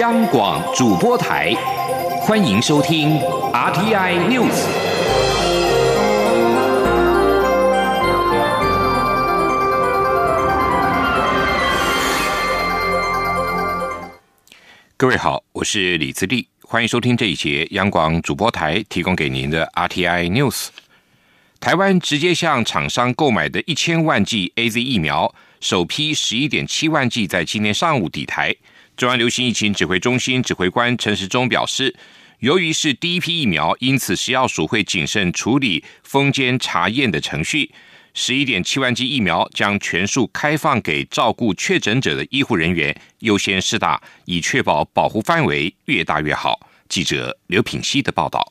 央广主播台，欢迎收听 RTI News。各位好，我是李自立，欢迎收听这一节央广主播台提供给您的 RTI News。台湾直接向厂商购买的一千万剂 A Z 疫苗，首批十一点七万剂在今天上午抵台。中央流行疫情指挥中心指挥官陈时中表示，由于是第一批疫苗，因此食药署会谨慎处理封监查验的程序。十一点七万剂疫苗将全数开放给照顾确诊者的医护人员优先施打，以确保保护范围越大越好。记者刘品希的报道。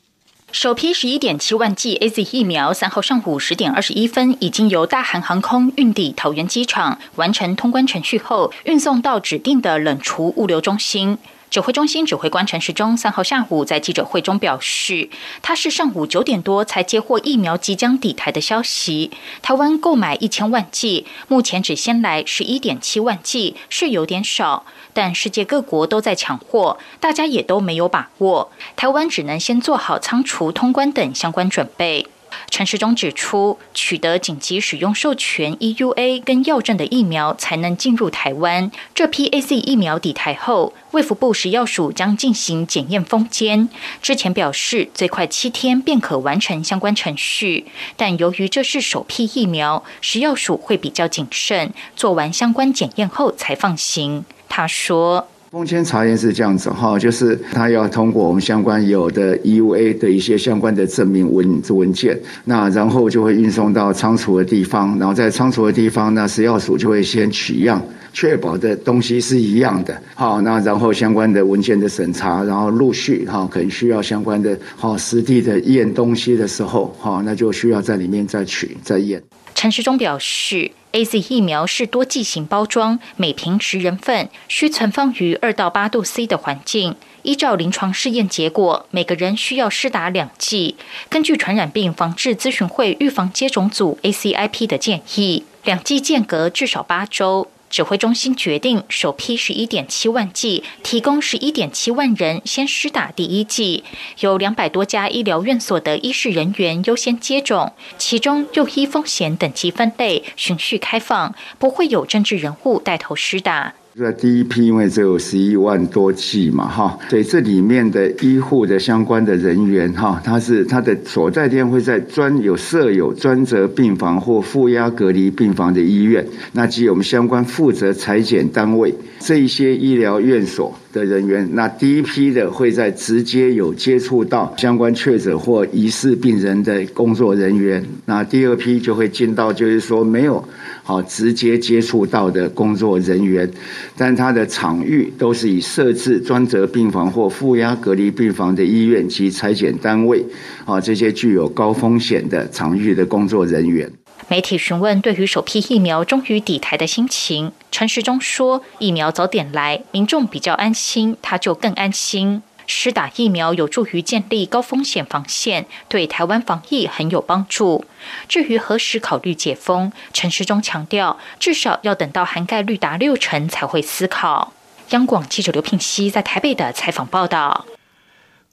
首批十一点七万剂 A Z 疫苗，三号上午十点二十一分，已经由大韩航空运抵桃园机场，完成通关程序后，运送到指定的冷储物流中心。指挥中心指挥官陈时中三号下午在记者会中表示，他是上午九点多才接获疫苗即将抵台的消息。台湾购买一千万剂，目前只先来十一点七万剂，是有点少。但世界各国都在抢货，大家也都没有把握。台湾只能先做好仓储、通关等相关准备。陈时中指出，取得紧急使用授权 （EUA） 跟药证的疫苗才能进入台湾。这批 A C 疫苗抵台后，卫福部食药署将进行检验封监。之前表示，最快七天便可完成相关程序，但由于这是首批疫苗，食药署会比较谨慎，做完相关检验后才放行。他说：“封签查验是这样子哈，就是他要通过我们相关有的 EUA 的一些相关的证明文文件，那然后就会运送到仓储的地方，然后在仓储的地方，那食药署就会先取样，确保的东西是一样的。好，那然后相关的文件的审查，然后陆续哈，可能需要相关的好实地的验东西的时候，哈，那就需要在里面再取再验。”陈时中表示。A Z 疫苗是多剂型包装，每瓶十人份，需存放于二到八度 C 的环境。依照临床试验结果，每个人需要施打两剂。根据传染病防治咨询会预防接种组 A C I P 的建议，两剂间隔至少八周。指挥中心决定，首批十一点七万剂，提供十一点七万人先施打第一剂，有两百多家医疗院所的医事人员优先接种，其中又依风险等级分类，循序开放，不会有政治人物带头施打。在第一批，因为只有十一万多剂嘛，哈，所以这里面的医护的相关的人员，哈，他是他的所在地会在专有设有专责病房或负压隔离病房的医院，那即我们相关负责裁剪单位这一些医疗院所的人员，那第一批的会在直接有接触到相关确诊或疑似病人的工作人员，那第二批就会进到就是说没有。好，直接接触到的工作人员，但他的场域都是以设置专责病房或负压隔离病房的医院及裁剪单位，啊，这些具有高风险的场域的工作人员。媒体询问对于首批疫苗终于抵台的心情，陈时中说：“疫苗早点来，民众比较安心，他就更安心。”施打疫苗有助于建立高风险防线，对台湾防疫很有帮助。至于何时考虑解封，陈时中强调，至少要等到涵盖率达六成才会思考。央广记者刘聘熙在台北的采访报道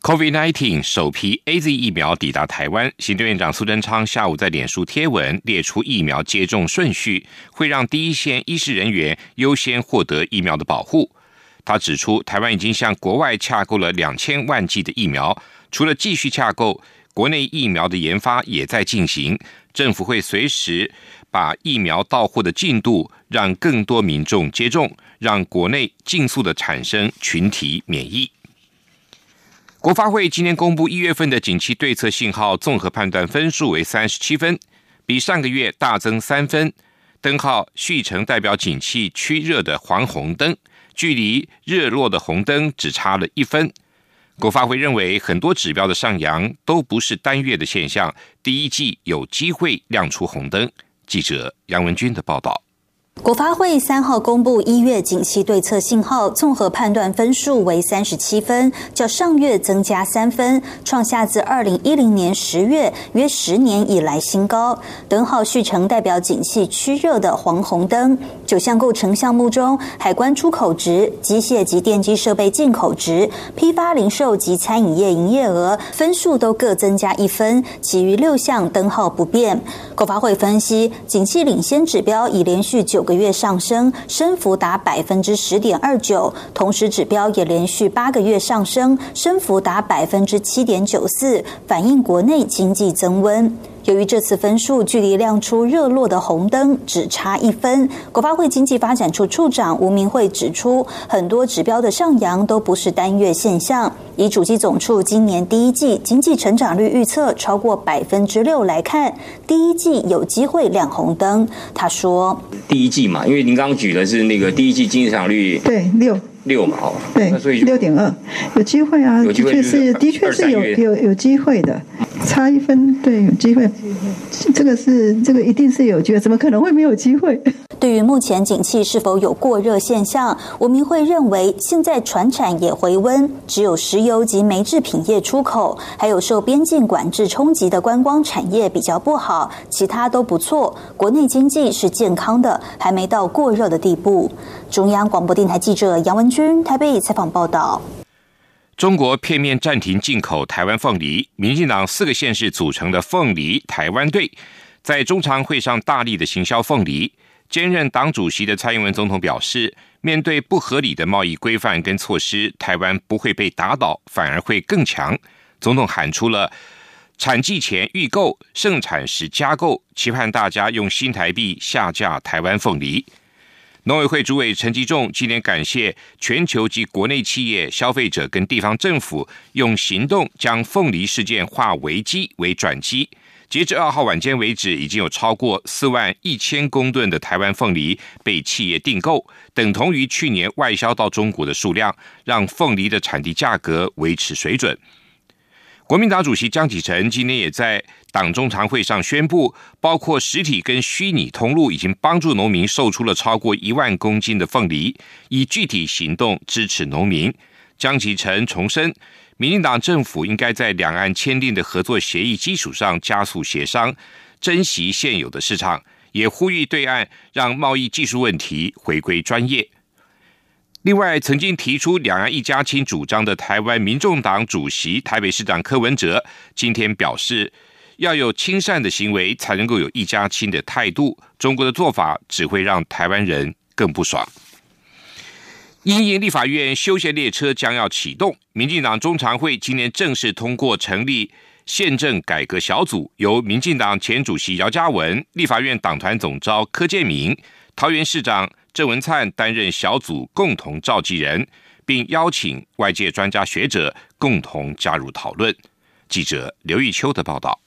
：COVID-19 首批 A Z 疫苗抵达台湾，行政院长苏贞昌下午在脸书贴文列出疫苗接种顺序，会让第一线医师人员优先获得疫苗的保护。他指出，台湾已经向国外洽购了两千万剂的疫苗，除了继续洽购，国内疫苗的研发也在进行。政府会随时把疫苗到货的进度，让更多民众接种，让国内尽速的产生群体免疫。国发会今天公布一月份的景气对策信号综合判断分数为三十七分，比上个月大增三分，灯号续成代表景气趋热的黄红灯。距离日落的红灯只差了一分，国发会认为很多指标的上扬都不是单月的现象，第一季有机会亮出红灯。记者杨文军的报道。国发会三号公布一月景气对策信号综合判断分数为三十七分，较上月增加三分，创下自二零一零年十月约十年以来新高。灯号续成代表景气趋热的黄红灯。九项构成项目中，海关出口值、机械及电机设备进口值、批发零售及餐饮业营业额分数都各增加一分，其余六项灯号不变。国发会分析，景气领先指标已连续九个。月上升，升幅达百分之十点二九，同时指标也连续八个月上升，升幅达百分之七点九四，反映国内经济增温。由于这次分数距离亮出热络的红灯只差一分，国发会经济发展处处长吴明慧指出，很多指标的上扬都不是单月现象。以主机总处今年第一季经济成长率预测超过百分之六来看，第一季有机会亮红灯。他说：“第一季嘛，因为您刚刚举的是那个第一季经济成长率，对六。”六嘛，哦，对，所以六点二，有机会啊，的确是，的确是有有有机会的，差一分，对，有机会，这个是这个一定是有机会，怎么可能会没有机会？对于目前景气是否有过热现象，我们会认为，现在船产也回温，只有石油及煤制品业出口，还有受边境管制冲击的观光产业比较不好，其他都不错，国内经济是健康的，还没到过热的地步。中央广播电台记者杨文君台北采访报道：中国片面暂停进口台湾凤梨，民进党四个县市组成的凤梨台湾队，在中常会上大力的行销凤梨。兼任党主席的蔡英文总统表示，面对不合理的贸易规范跟措施，台湾不会被打倒，反而会更强。总统喊出了产季前预购，盛产时加购，期盼大家用新台币下架台湾凤梨。农委会主委陈吉仲今天感谢全球及国内企业、消费者跟地方政府，用行动将凤梨事件化危机为转机。截至二号晚间为止，已经有超过四万一千公吨的台湾凤梨被企业订购，等同于去年外销到中国的数量，让凤梨的产地价格维持水准。国民党主席江启臣今天也在党中常会上宣布，包括实体跟虚拟通路已经帮助农民售出了超过一万公斤的凤梨，以具体行动支持农民。江启臣重申，民进党政府应该在两岸签订的合作协议基础上加速协商，珍惜现有的市场，也呼吁对岸让贸易技术问题回归专业。另外，曾经提出“两岸一家亲”主张的台湾民众党主席、台北市长柯文哲，今天表示，要有亲善的行为，才能够有一家亲的态度。中国的做法只会让台湾人更不爽。因应立法院休闲列车将要启动，民进党中常会今年正式通过成立宪政改革小组，由民进党前主席姚嘉文、立法院党团总召柯建明、桃园市长。郑文灿担任小组共同召集人，并邀请外界专家学者共同加入讨论。记者刘玉秋的报道。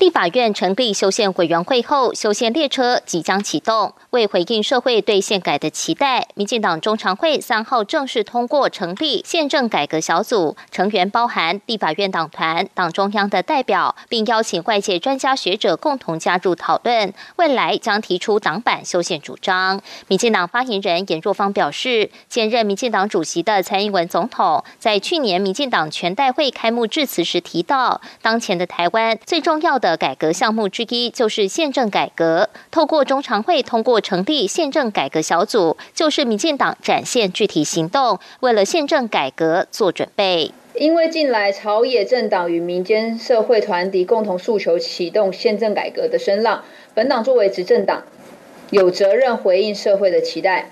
立法院成立修宪委员会后，修宪列车即将启动。为回应社会对宪改的期待，民进党中常会三号正式通过成立宪政改革小组，成员包含立法院党团、党中央的代表，并邀请外界专家学者共同加入讨论。未来将提出党版修宪主张。民进党发言人严若芳表示，现任民进党主席的蔡英文总统在去年民进党全代会开幕致辞时提到，当前的台湾最重要。要的改革项目之一就是宪政改革。透过中常会通过成立宪政改革小组，就是民进党展现具体行动，为了宪政改革做准备。因为近来朝野政党与民间社会团体共同诉求启动宪政改革的声浪，本党作为执政党，有责任回应社会的期待。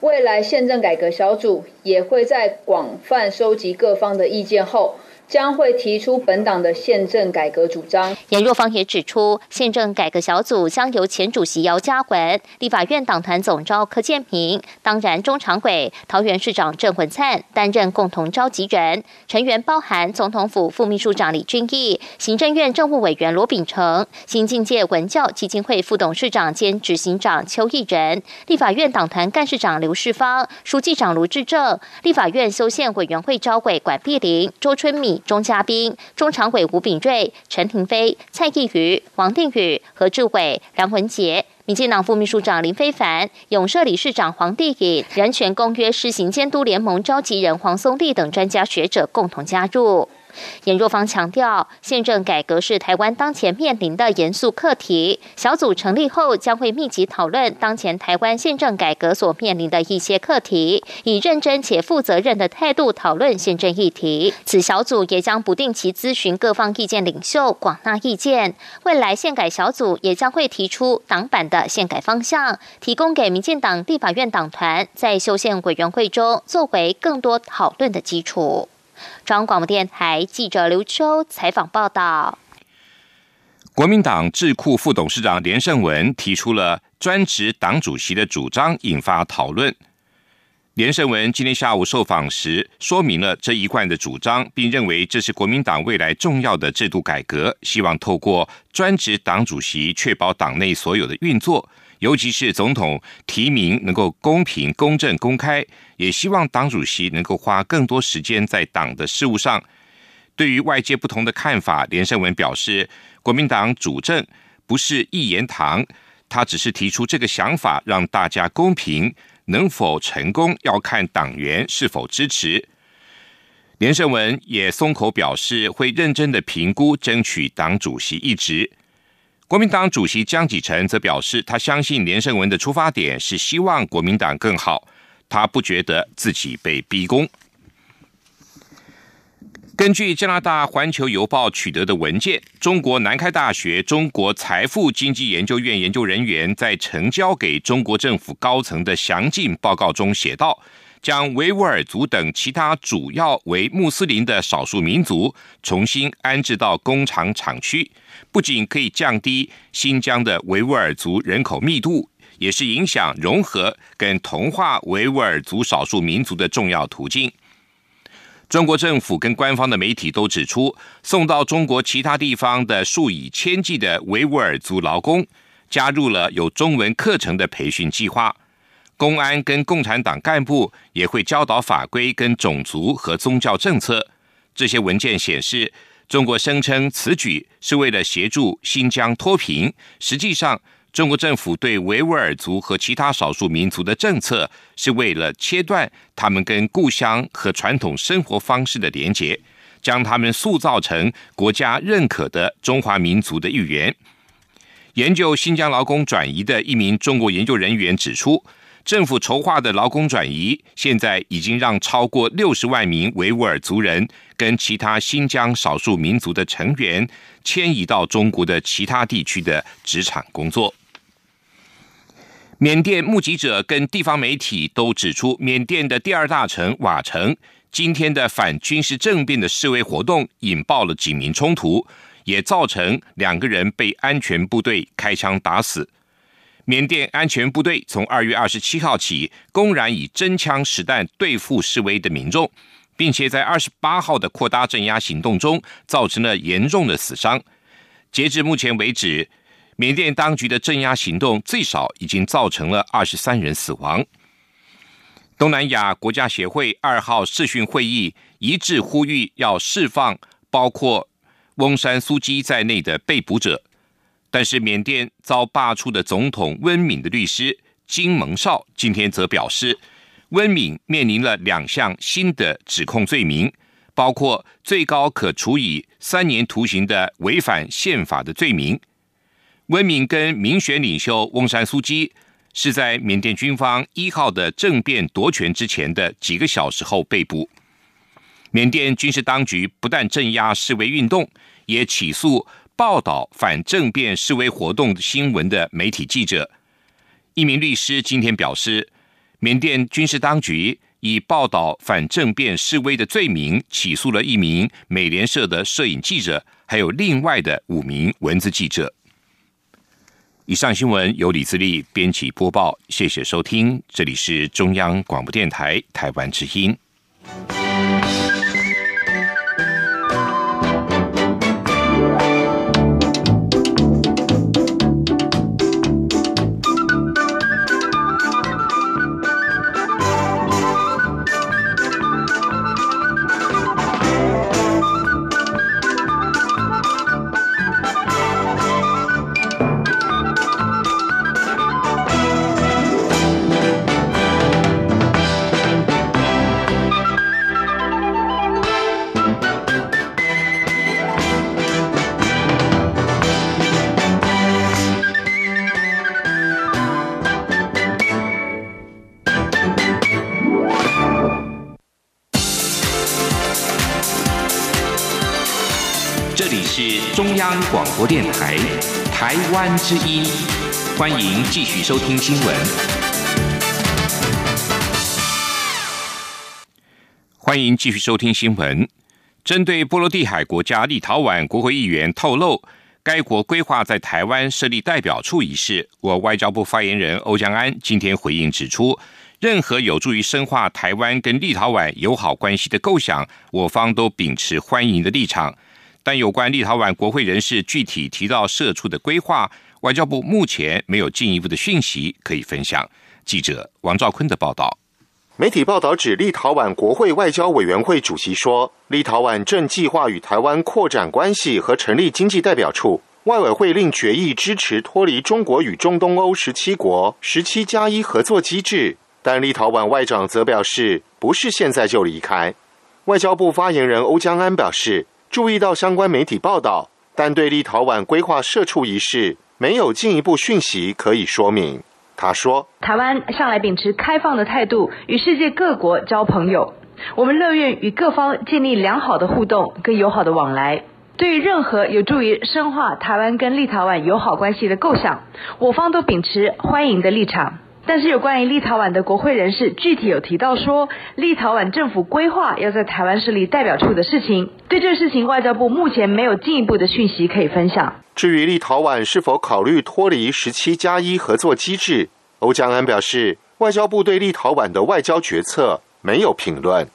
未来宪政改革小组也会在广泛收集各方的意见后。将会提出本党的宪政改革主张。严若芳也指出，宪政改革小组将由前主席姚嘉文、立法院党团总召柯建平，当然中常委桃园市长郑文灿担任共同召集人，成员包含总统府副秘书长李俊毅、行政院政务委员罗秉成、新境界文教基金会副董事长兼执行长邱义仁、立法院党团干事长刘世芳、书记长卢志正、立法院修宪委员会召委管碧玲、周春敏米。中嘉宾、中常委吴炳瑞、陈廷飞、蔡义瑜、王定宇、何志伟、梁文杰。民进党副秘书长林非凡、永社理事长黄帝颖、人权公约施行监督联盟召集人黄松立等专家学者共同加入。严若芳强调，宪政改革是台湾当前面临的严肃课题。小组成立后，将会密集讨论当前台湾宪政改革所面临的一些课题，以认真且负责任的态度讨论宪政议题。此小组也将不定期咨询各方意见领袖，广纳意见。未来宪改小组也将会提出党版的宪改方向，提供给民进党立法院党团在修宪委员会中作为更多讨论的基础。中央广播电台记者刘秋采访报道：国民党智库副董事长连胜文提出了专职党主席的主张，引发讨论。连胜文今天下午受访时说明了这一贯的主张，并认为这是国民党未来重要的制度改革，希望透过专职党主席确保党内所有的运作。尤其是总统提名能够公平、公正、公开，也希望党主席能够花更多时间在党的事务上。对于外界不同的看法，连胜文表示，国民党主政不是一言堂，他只是提出这个想法，让大家公平，能否成功要看党员是否支持。连胜文也松口表示，会认真的评估，争取党主席一职。国民党主席江启臣则表示，他相信连胜文的出发点是希望国民党更好，他不觉得自己被逼宫。根据加拿大《环球邮报》取得的文件，中国南开大学中国财富经济研究院研究人员在呈交给中国政府高层的详尽报告中写道。将维吾尔族等其他主要为穆斯林的少数民族重新安置到工厂厂区，不仅可以降低新疆的维吾尔族人口密度，也是影响融合跟同化维吾尔族少数民族的重要途径。中国政府跟官方的媒体都指出，送到中国其他地方的数以千计的维吾尔族劳工，加入了有中文课程的培训计划。公安跟共产党干部也会教导法规跟种族和宗教政策。这些文件显示，中国声称此举是为了协助新疆脱贫，实际上，中国政府对维吾尔族和其他少数民族的政策是为了切断他们跟故乡和传统生活方式的连结，将他们塑造成国家认可的中华民族的一员。研究新疆劳工转移的一名中国研究人员指出。政府筹划的劳工转移，现在已经让超过六十万名维吾尔族人跟其他新疆少数民族的成员迁移到中国的其他地区的职场工作。缅甸目击者跟地方媒体都指出，缅甸的第二大城瓦城今天的反军事政变的示威活动引爆了警民冲突，也造成两个人被安全部队开枪打死。缅甸安全部队从二月二十七号起，公然以真枪实弹对付示威的民众，并且在二十八号的扩大镇压行动中，造成了严重的死伤。截至目前为止，缅甸当局的镇压行动最少已经造成了二十三人死亡。东南亚国家协会二号视讯会议一致呼吁要释放包括翁山苏基在内的被捕者。但是，缅甸遭罢黜的总统温敏的律师金蒙少今天则表示，温敏面临了两项新的指控罪名，包括最高可处以三年徒刑的违反宪法的罪名。温敏跟民选领袖翁山苏基是在缅甸军方一号的政变夺权之前的几个小时后被捕。缅甸军事当局不但镇压示威运动，也起诉。报道反政变示威活动新闻的媒体记者，一名律师今天表示，缅甸军事当局以报道反政变示威的罪名起诉了一名美联社的摄影记者，还有另外的五名文字记者。以上新闻由李自力编辑播报，谢谢收听，这里是中央广播电台台湾之音。是中央广播电台台湾之音，欢迎继续收听新闻。欢迎继续收听新闻。针对波罗的海国家立陶宛国会议员透露，该国规划在台湾设立代表处一事，我外交部发言人欧江安今天回应指出。任何有助于深化台湾跟立陶宛友好关系的构想，我方都秉持欢迎的立场。但有关立陶宛国会人士具体提到社处的规划，外交部目前没有进一步的讯息可以分享。记者王兆坤的报道。媒体报道指，立陶宛国会外交委员会主席说，立陶宛正计划与台湾扩展关系和成立经济代表处。外委会另决议支持脱离中国与中东欧十七国十七加一合作机制。但立陶宛外长则表示，不是现在就离开。外交部发言人欧江安表示，注意到相关媒体报道，但对立陶宛规划设处一事没有进一步讯息可以说明。他说：“台湾向来秉持开放的态度，与世界各国交朋友，我们乐愿与各方建立良好的互动跟友好的往来。对于任何有助于深化台湾跟立陶宛友好关系的构想，我方都秉持欢迎的立场。”但是有关于立陶宛的国会人士具体有提到说，立陶宛政府规划要在台湾设立代表处的事情，对这事情外交部目前没有进一步的讯息可以分享。至于立陶宛是否考虑脱离十七加一合作机制，欧江安表示，外交部对立陶宛的外交决策没有评论。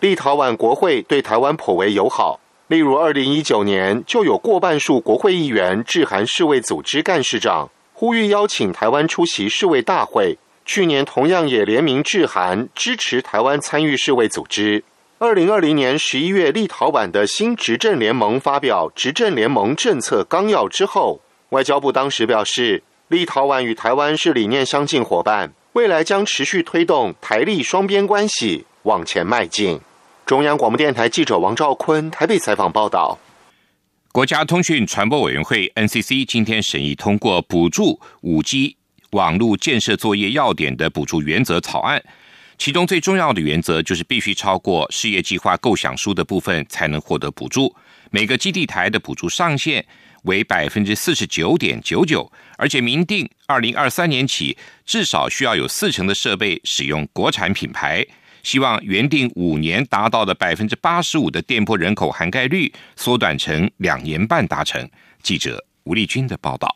立陶宛国会对台湾颇为友好，例如二零一九年就有过半数国会议员致函世卫组织干事长。呼吁邀请台湾出席世卫大会。去年同样也联名致函支持台湾参与世卫组织。二零二零年十一月，立陶宛的新执政联盟发表执政联盟政策纲要之后，外交部当时表示，立陶宛与台湾是理念相近伙伴，未来将持续推动台立双边关系往前迈进。中央广播电台记者王兆坤台北采访报道。国家通讯传播委员会 NCC 今天审议通过补助五 G 网络建设作业要点的补助原则草案，其中最重要的原则就是必须超过事业计划构想书的部分才能获得补助。每个基地台的补助上限为百分之四十九点九九，而且明定二零二三年起至少需要有四成的设备使用国产品牌。希望原定五年达到的百分之八十五的店铺人口涵盖率，缩短成两年半达成。记者吴立军的报道。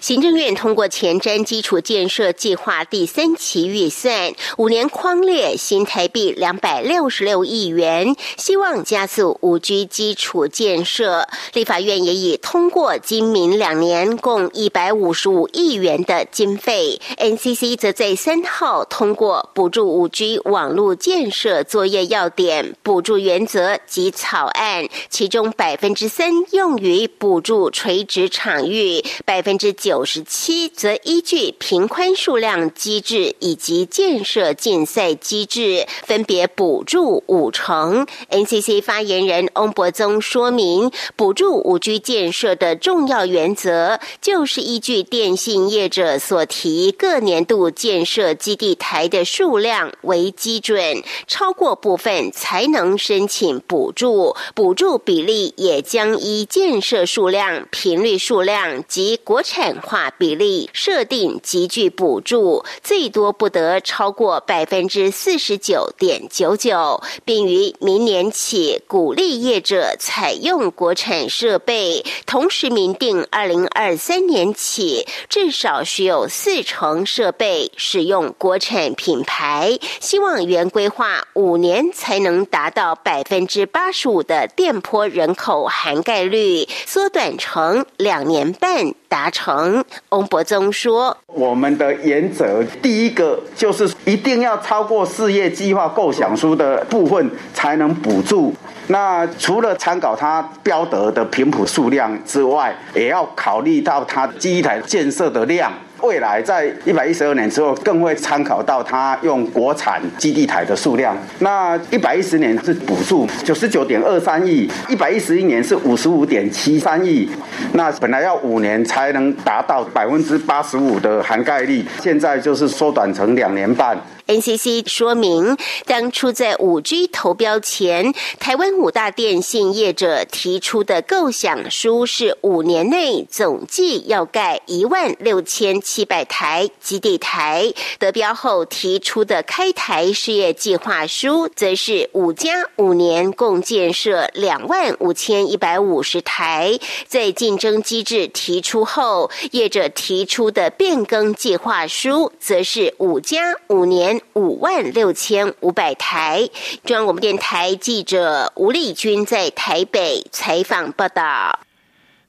行政院通过前瞻基础建设计划第三期预算，五年框列新台币两百六十六亿元，希望加速五 G 基础建设。立法院也已通过今明两年共一百五十五亿元的经费。NCC 则在三号通过补助五 G 网络建设作业要点、补助原则及草案，其中百分之三用于补助垂直场域，百分。之九十七则依据平宽数量机制以及建设竞赛机制，分别补助五成。NCC 发言人翁博宗说明，补助五 G 建设的重要原则，就是依据电信业者所提各年度建设基地台的数量为基准，超过部分才能申请补助，补助比例也将依建设数量、频率数量及国。产化比例设定极具补助，最多不得超过百分之四十九点九九，并于明年起鼓励业者采用国产设备。同时明定，二零二三年起至少需有四成设备使用国产品牌。希望原规划五年才能达到百分之八十五的电波人口涵盖率，缩短成两年半达。成，翁博宗说：“我们的原则，第一个就是一定要超过事业计划构想书的部分才能补助。那除了参考它标得的频谱数量之外，也要考虑到它基台建设的量。”未来在一百一十二年之后，更会参考到它用国产基地台的数量。那一百一十年是补助九十九点二三亿，一百一十一年是五十五点七三亿。那本来要五年才能达到百分之八十五的涵盖率，现在就是缩短成两年半。NCC 说明，当初在五 G 投标前，台湾五大电信业者提出的构想书是五年内总计要盖一万六千七百台基地台。得标后提出的开台事业计划书，则是五加五年共建设两万五千一百五十台。在竞争机制提出后，业者提出的变更计划书，则是五加五年。五万六千五百台。中央广播电台记者吴丽君在台北采访报道。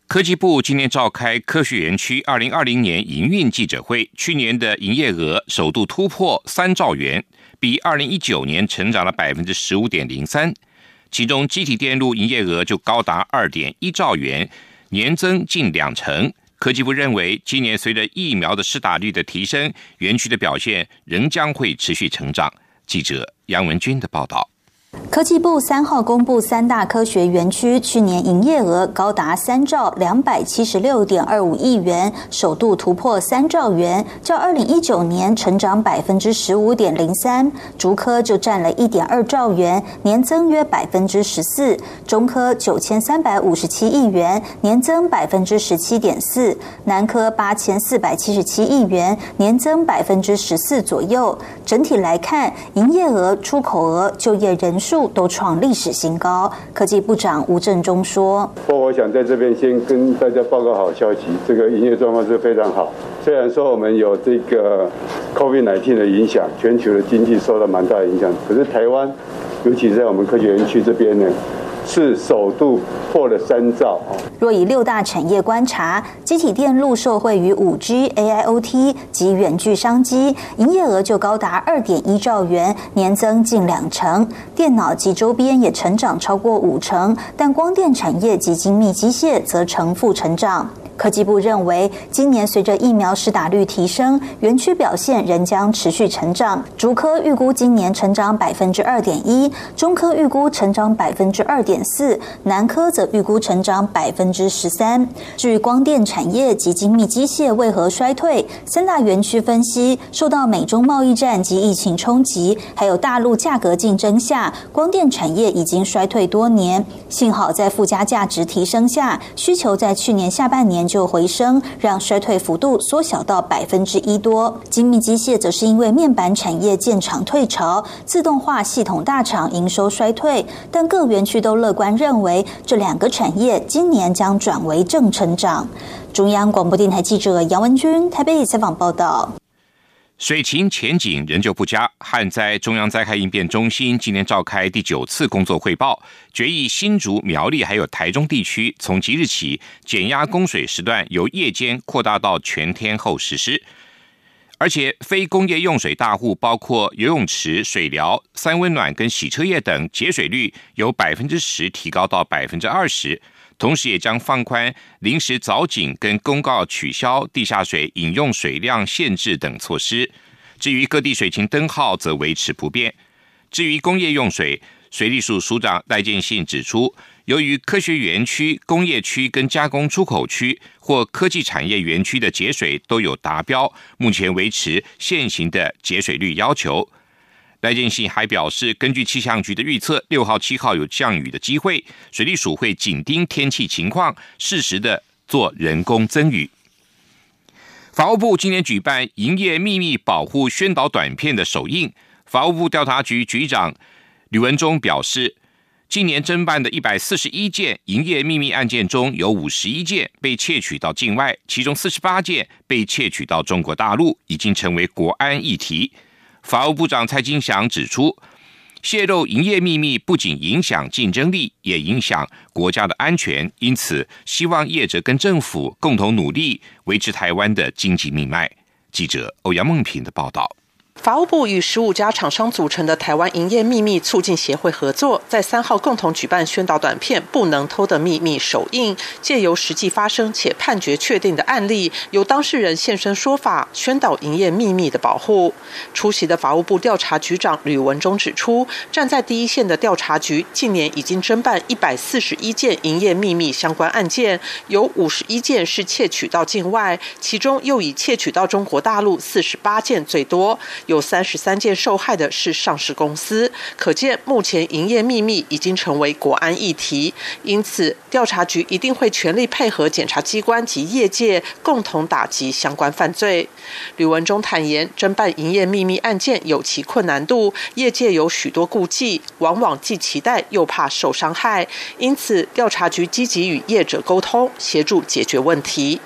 科技部今年召开科学园区二零二零年营运记者会，去年的营业额首度突破三兆元，比二零一九年成长了百分之十五点零三。其中，机体电路营业额就高达二点一兆元，年增近两成。科技部认为，今年随着疫苗的施打率的提升，园区的表现仍将会持续成长。记者杨文军的报道。科技部三号公布，三大科学园区去年营业额高达三兆两百七十六点二五亿元，首度突破三兆元，较二零一九年成长百分之十五点零三。竹科就占了一点二兆元，年增约百分之十四；中科九千三百五十七亿元，年增百分之十七点四；南科八千四百七十七亿元，年增百分之十四左右。整体来看，营业额、出口额、就业人数。数都创历史新高。科技部长吴振中说不：“我想在这边先跟大家报告好消息，这个营业状况是非常好。虽然说我们有这个 COVID-19 的影响，全球的经济受到蛮大的影响，可是台湾，尤其在我们科学园区这边呢。”是首度破了三兆。若以六大产业观察，机体电路受惠于五 G、AIoT 及远距商机，营业额就高达二点一兆元，年增近两成。电脑及周边也成长超过五成，但光电产业及精密机械则成负成长。科技部认为，今年随着疫苗施打率提升，园区表现仍将持续成长。竹科预估今年成长百分之二点一，中科预估成长百分之二点四，南科则预估成长百分之十三。至于光电产业及精密机械为何衰退，三大园区分析，受到美中贸易战及疫情冲击，还有大陆价格竞争下，光电产业已经衰退多年。幸好在附加价值提升下，需求在去年下半年。就回升，让衰退幅度缩小到百分之一多。精密机械则是因为面板产业建厂退潮，自动化系统大厂营收衰退，但各园区都乐观认为这两个产业今年将转为正成长。中央广播电台记者杨文君台北采访报道。水情前景仍旧不佳，旱灾中央灾害应变中心今天召开第九次工作汇报，决议新竹、苗栗还有台中地区从即日起减压供水时段由夜间扩大到全天候实施，而且非工业用水大户，包括游泳池、水疗、三温暖跟洗车业等，节水率由百分之十提高到百分之二十。同时，也将放宽临时凿井跟公告取消地下水饮用水量限制等措施。至于各地水情灯号，则维持不变。至于工业用水，水利署署长赖建信指出，由于科学园区、工业区跟加工出口区或科技产业园区的节水都有达标，目前维持现行的节水率要求。赖建信还表示，根据气象局的预测，六号、七号有降雨的机会，水利署会紧盯天气情况，适时的做人工增雨。法务部今年举办营业秘密保护宣导短片的首映，法务部调查局局长吕文忠表示，今年侦办的一百四十一件营业秘密案件中有五十一件被窃取到境外，其中四十八件被窃取到中国大陆，已经成为国安议题。法务部长蔡金祥指出，泄露营业秘密不仅影响竞争力，也影响国家的安全。因此，希望业者跟政府共同努力，维持台湾的经济命脉。记者欧阳梦平的报道。法务部与十五家厂商组成的台湾营业秘密促进协会合作，在三号共同举办宣导短片《不能偷的秘密》首映，借由实际发生且判决确定的案例，由当事人现身说法，宣导营业秘密的保护。出席的法务部调查局长吕文忠指出，站在第一线的调查局，近年已经侦办一百四十一件营业秘密相关案件，有五十一件是窃取到境外，其中又以窃取到中国大陆四十八件最多。有三十三件受害的是上市公司，可见目前营业秘密已经成为国安议题。因此，调查局一定会全力配合检察机关及业界，共同打击相关犯罪。吕文中坦言，侦办营业秘密案件有其困难度，业界有许多顾忌，往往既期待又怕受伤害，因此调查局积极与业者沟通，协助解决问题。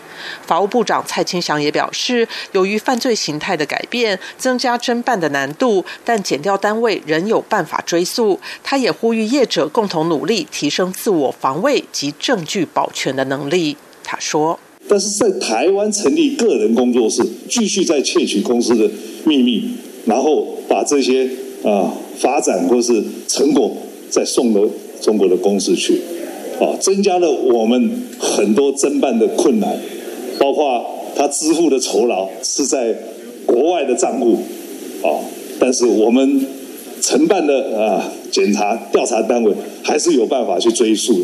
法务部长蔡清祥也表示，由于犯罪形态的改变，增加侦办的难度，但减调单位仍有办法追溯。他也呼吁业者共同努力，提升自我防卫及证据保全的能力。他说。但是在台湾成立个人工作室，继续在窃取公司的秘密，然后把这些啊发展或是成果再送到中国的公司去，啊，增加了我们很多侦办的困难，包括他支付的酬劳是在国外的账户，啊，但是我们承办的啊检查调查单位还是有办法去追溯。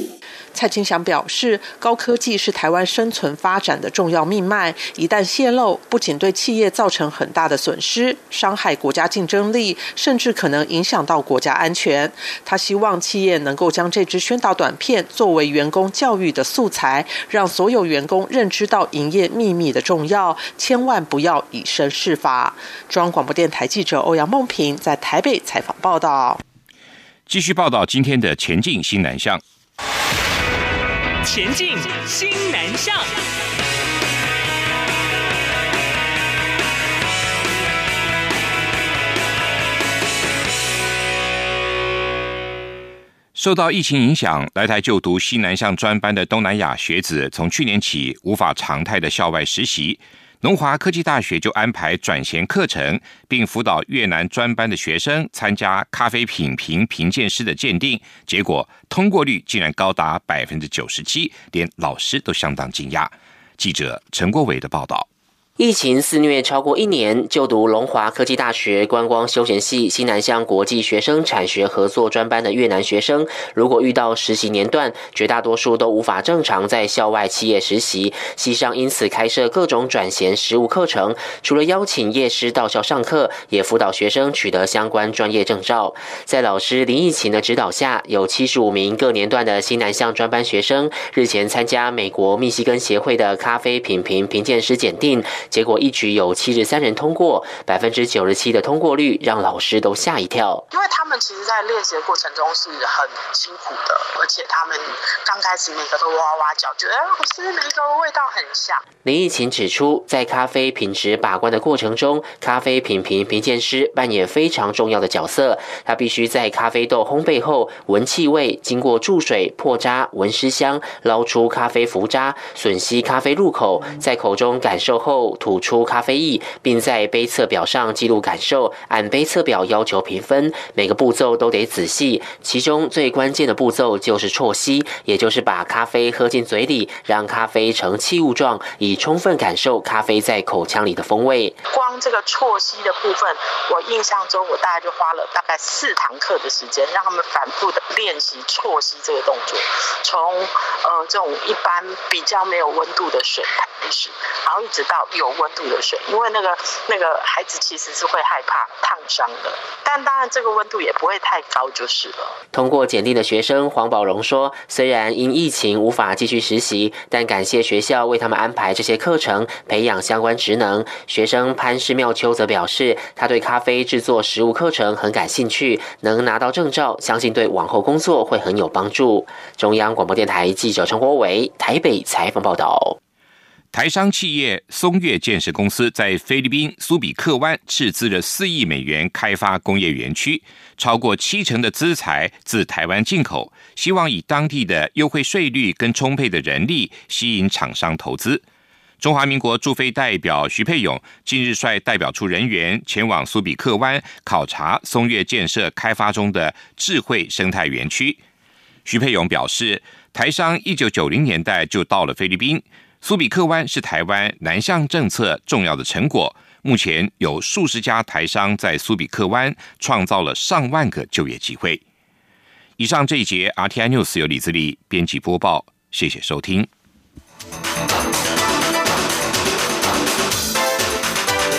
蔡清祥表示，高科技是台湾生存发展的重要命脉，一旦泄露，不仅对企业造成很大的损失，伤害国家竞争力，甚至可能影响到国家安全。他希望企业能够将这支宣导短片作为员工教育的素材，让所有员工认知到营业秘密的重要，千万不要以身试法。中央广播电台记者欧阳梦平在台北采访报道。继续报道今天的前进新南向。前进新南向。受到疫情影响，来台就读西南向专班的东南亚学子，从去年起无法常态的校外实习。农华科技大学就安排转衔课程，并辅导越南专班的学生参加咖啡品评评鉴师的鉴定，结果通过率竟然高达百分之九十七，连老师都相当惊讶。记者陈国伟的报道。疫情肆虐超过一年，就读龙华科技大学观光休闲系西南向国际学生产学合作专班的越南学生，如果遇到实习年段，绝大多数都无法正常在校外企业实习。系上因此开设各种转衔实务课程，除了邀请业师到校上课，也辅导学生取得相关专业证照。在老师林义勤的指导下，有七十五名各年段的西南向专班学生日前参加美国密西根协会的咖啡品评评鉴师检定。结果一举有七十三人通过，百分之九十七的通过率让老师都吓一跳。因为他们其实，在练习的过程中是很辛苦的，而且他们刚开始每个都哇哇叫，觉得老师每个味道很像。林义勤指出，在咖啡品质把关的过程中，咖啡品评评鉴师扮演非常重要的角色。他必须在咖啡豆烘焙后闻气味，经过注水破渣闻湿香，捞出咖啡浮渣，吮吸咖啡入口，在口中感受后。吐出咖啡液，并在杯测表上记录感受，按杯测表要求评分。每个步骤都得仔细，其中最关键的步骤就是啜吸，也就是把咖啡喝进嘴里，让咖啡呈气雾状，以充分感受咖啡在口腔里的风味。光这个啜吸的部分，我印象中我大概就花了大概四堂课的时间，让他们反复的练习啜吸这个动作，从呃这种一般比较没有温度的水开始，然后一直到有。有温度的水，因为那个那个孩子其实是会害怕烫伤的，但当然这个温度也不会太高就是了。通过检定的学生黄宝荣说，虽然因疫情无法继续实习，但感谢学校为他们安排这些课程，培养相关职能。学生潘世妙秋则表示，他对咖啡制作实物课程很感兴趣，能拿到证照，相信对往后工作会很有帮助。中央广播电台记者陈国伟台北采访报道。台商企业松越建设公司在菲律宾苏比克湾斥资了四亿美元开发工业园区，超过七成的资材自台湾进口，希望以当地的优惠税率跟充沛的人力吸引厂商投资。中华民国驻菲代表徐佩勇近日率代表处人员前往苏比克湾考察松越建设开发中的智慧生态园区。徐佩勇表示，台商一九九零年代就到了菲律宾。苏比克湾是台湾南向政策重要的成果，目前有数十家台商在苏比克湾创造了上万个就业机会。以上这一节 RTI News 由李自力编辑播报，谢谢收听。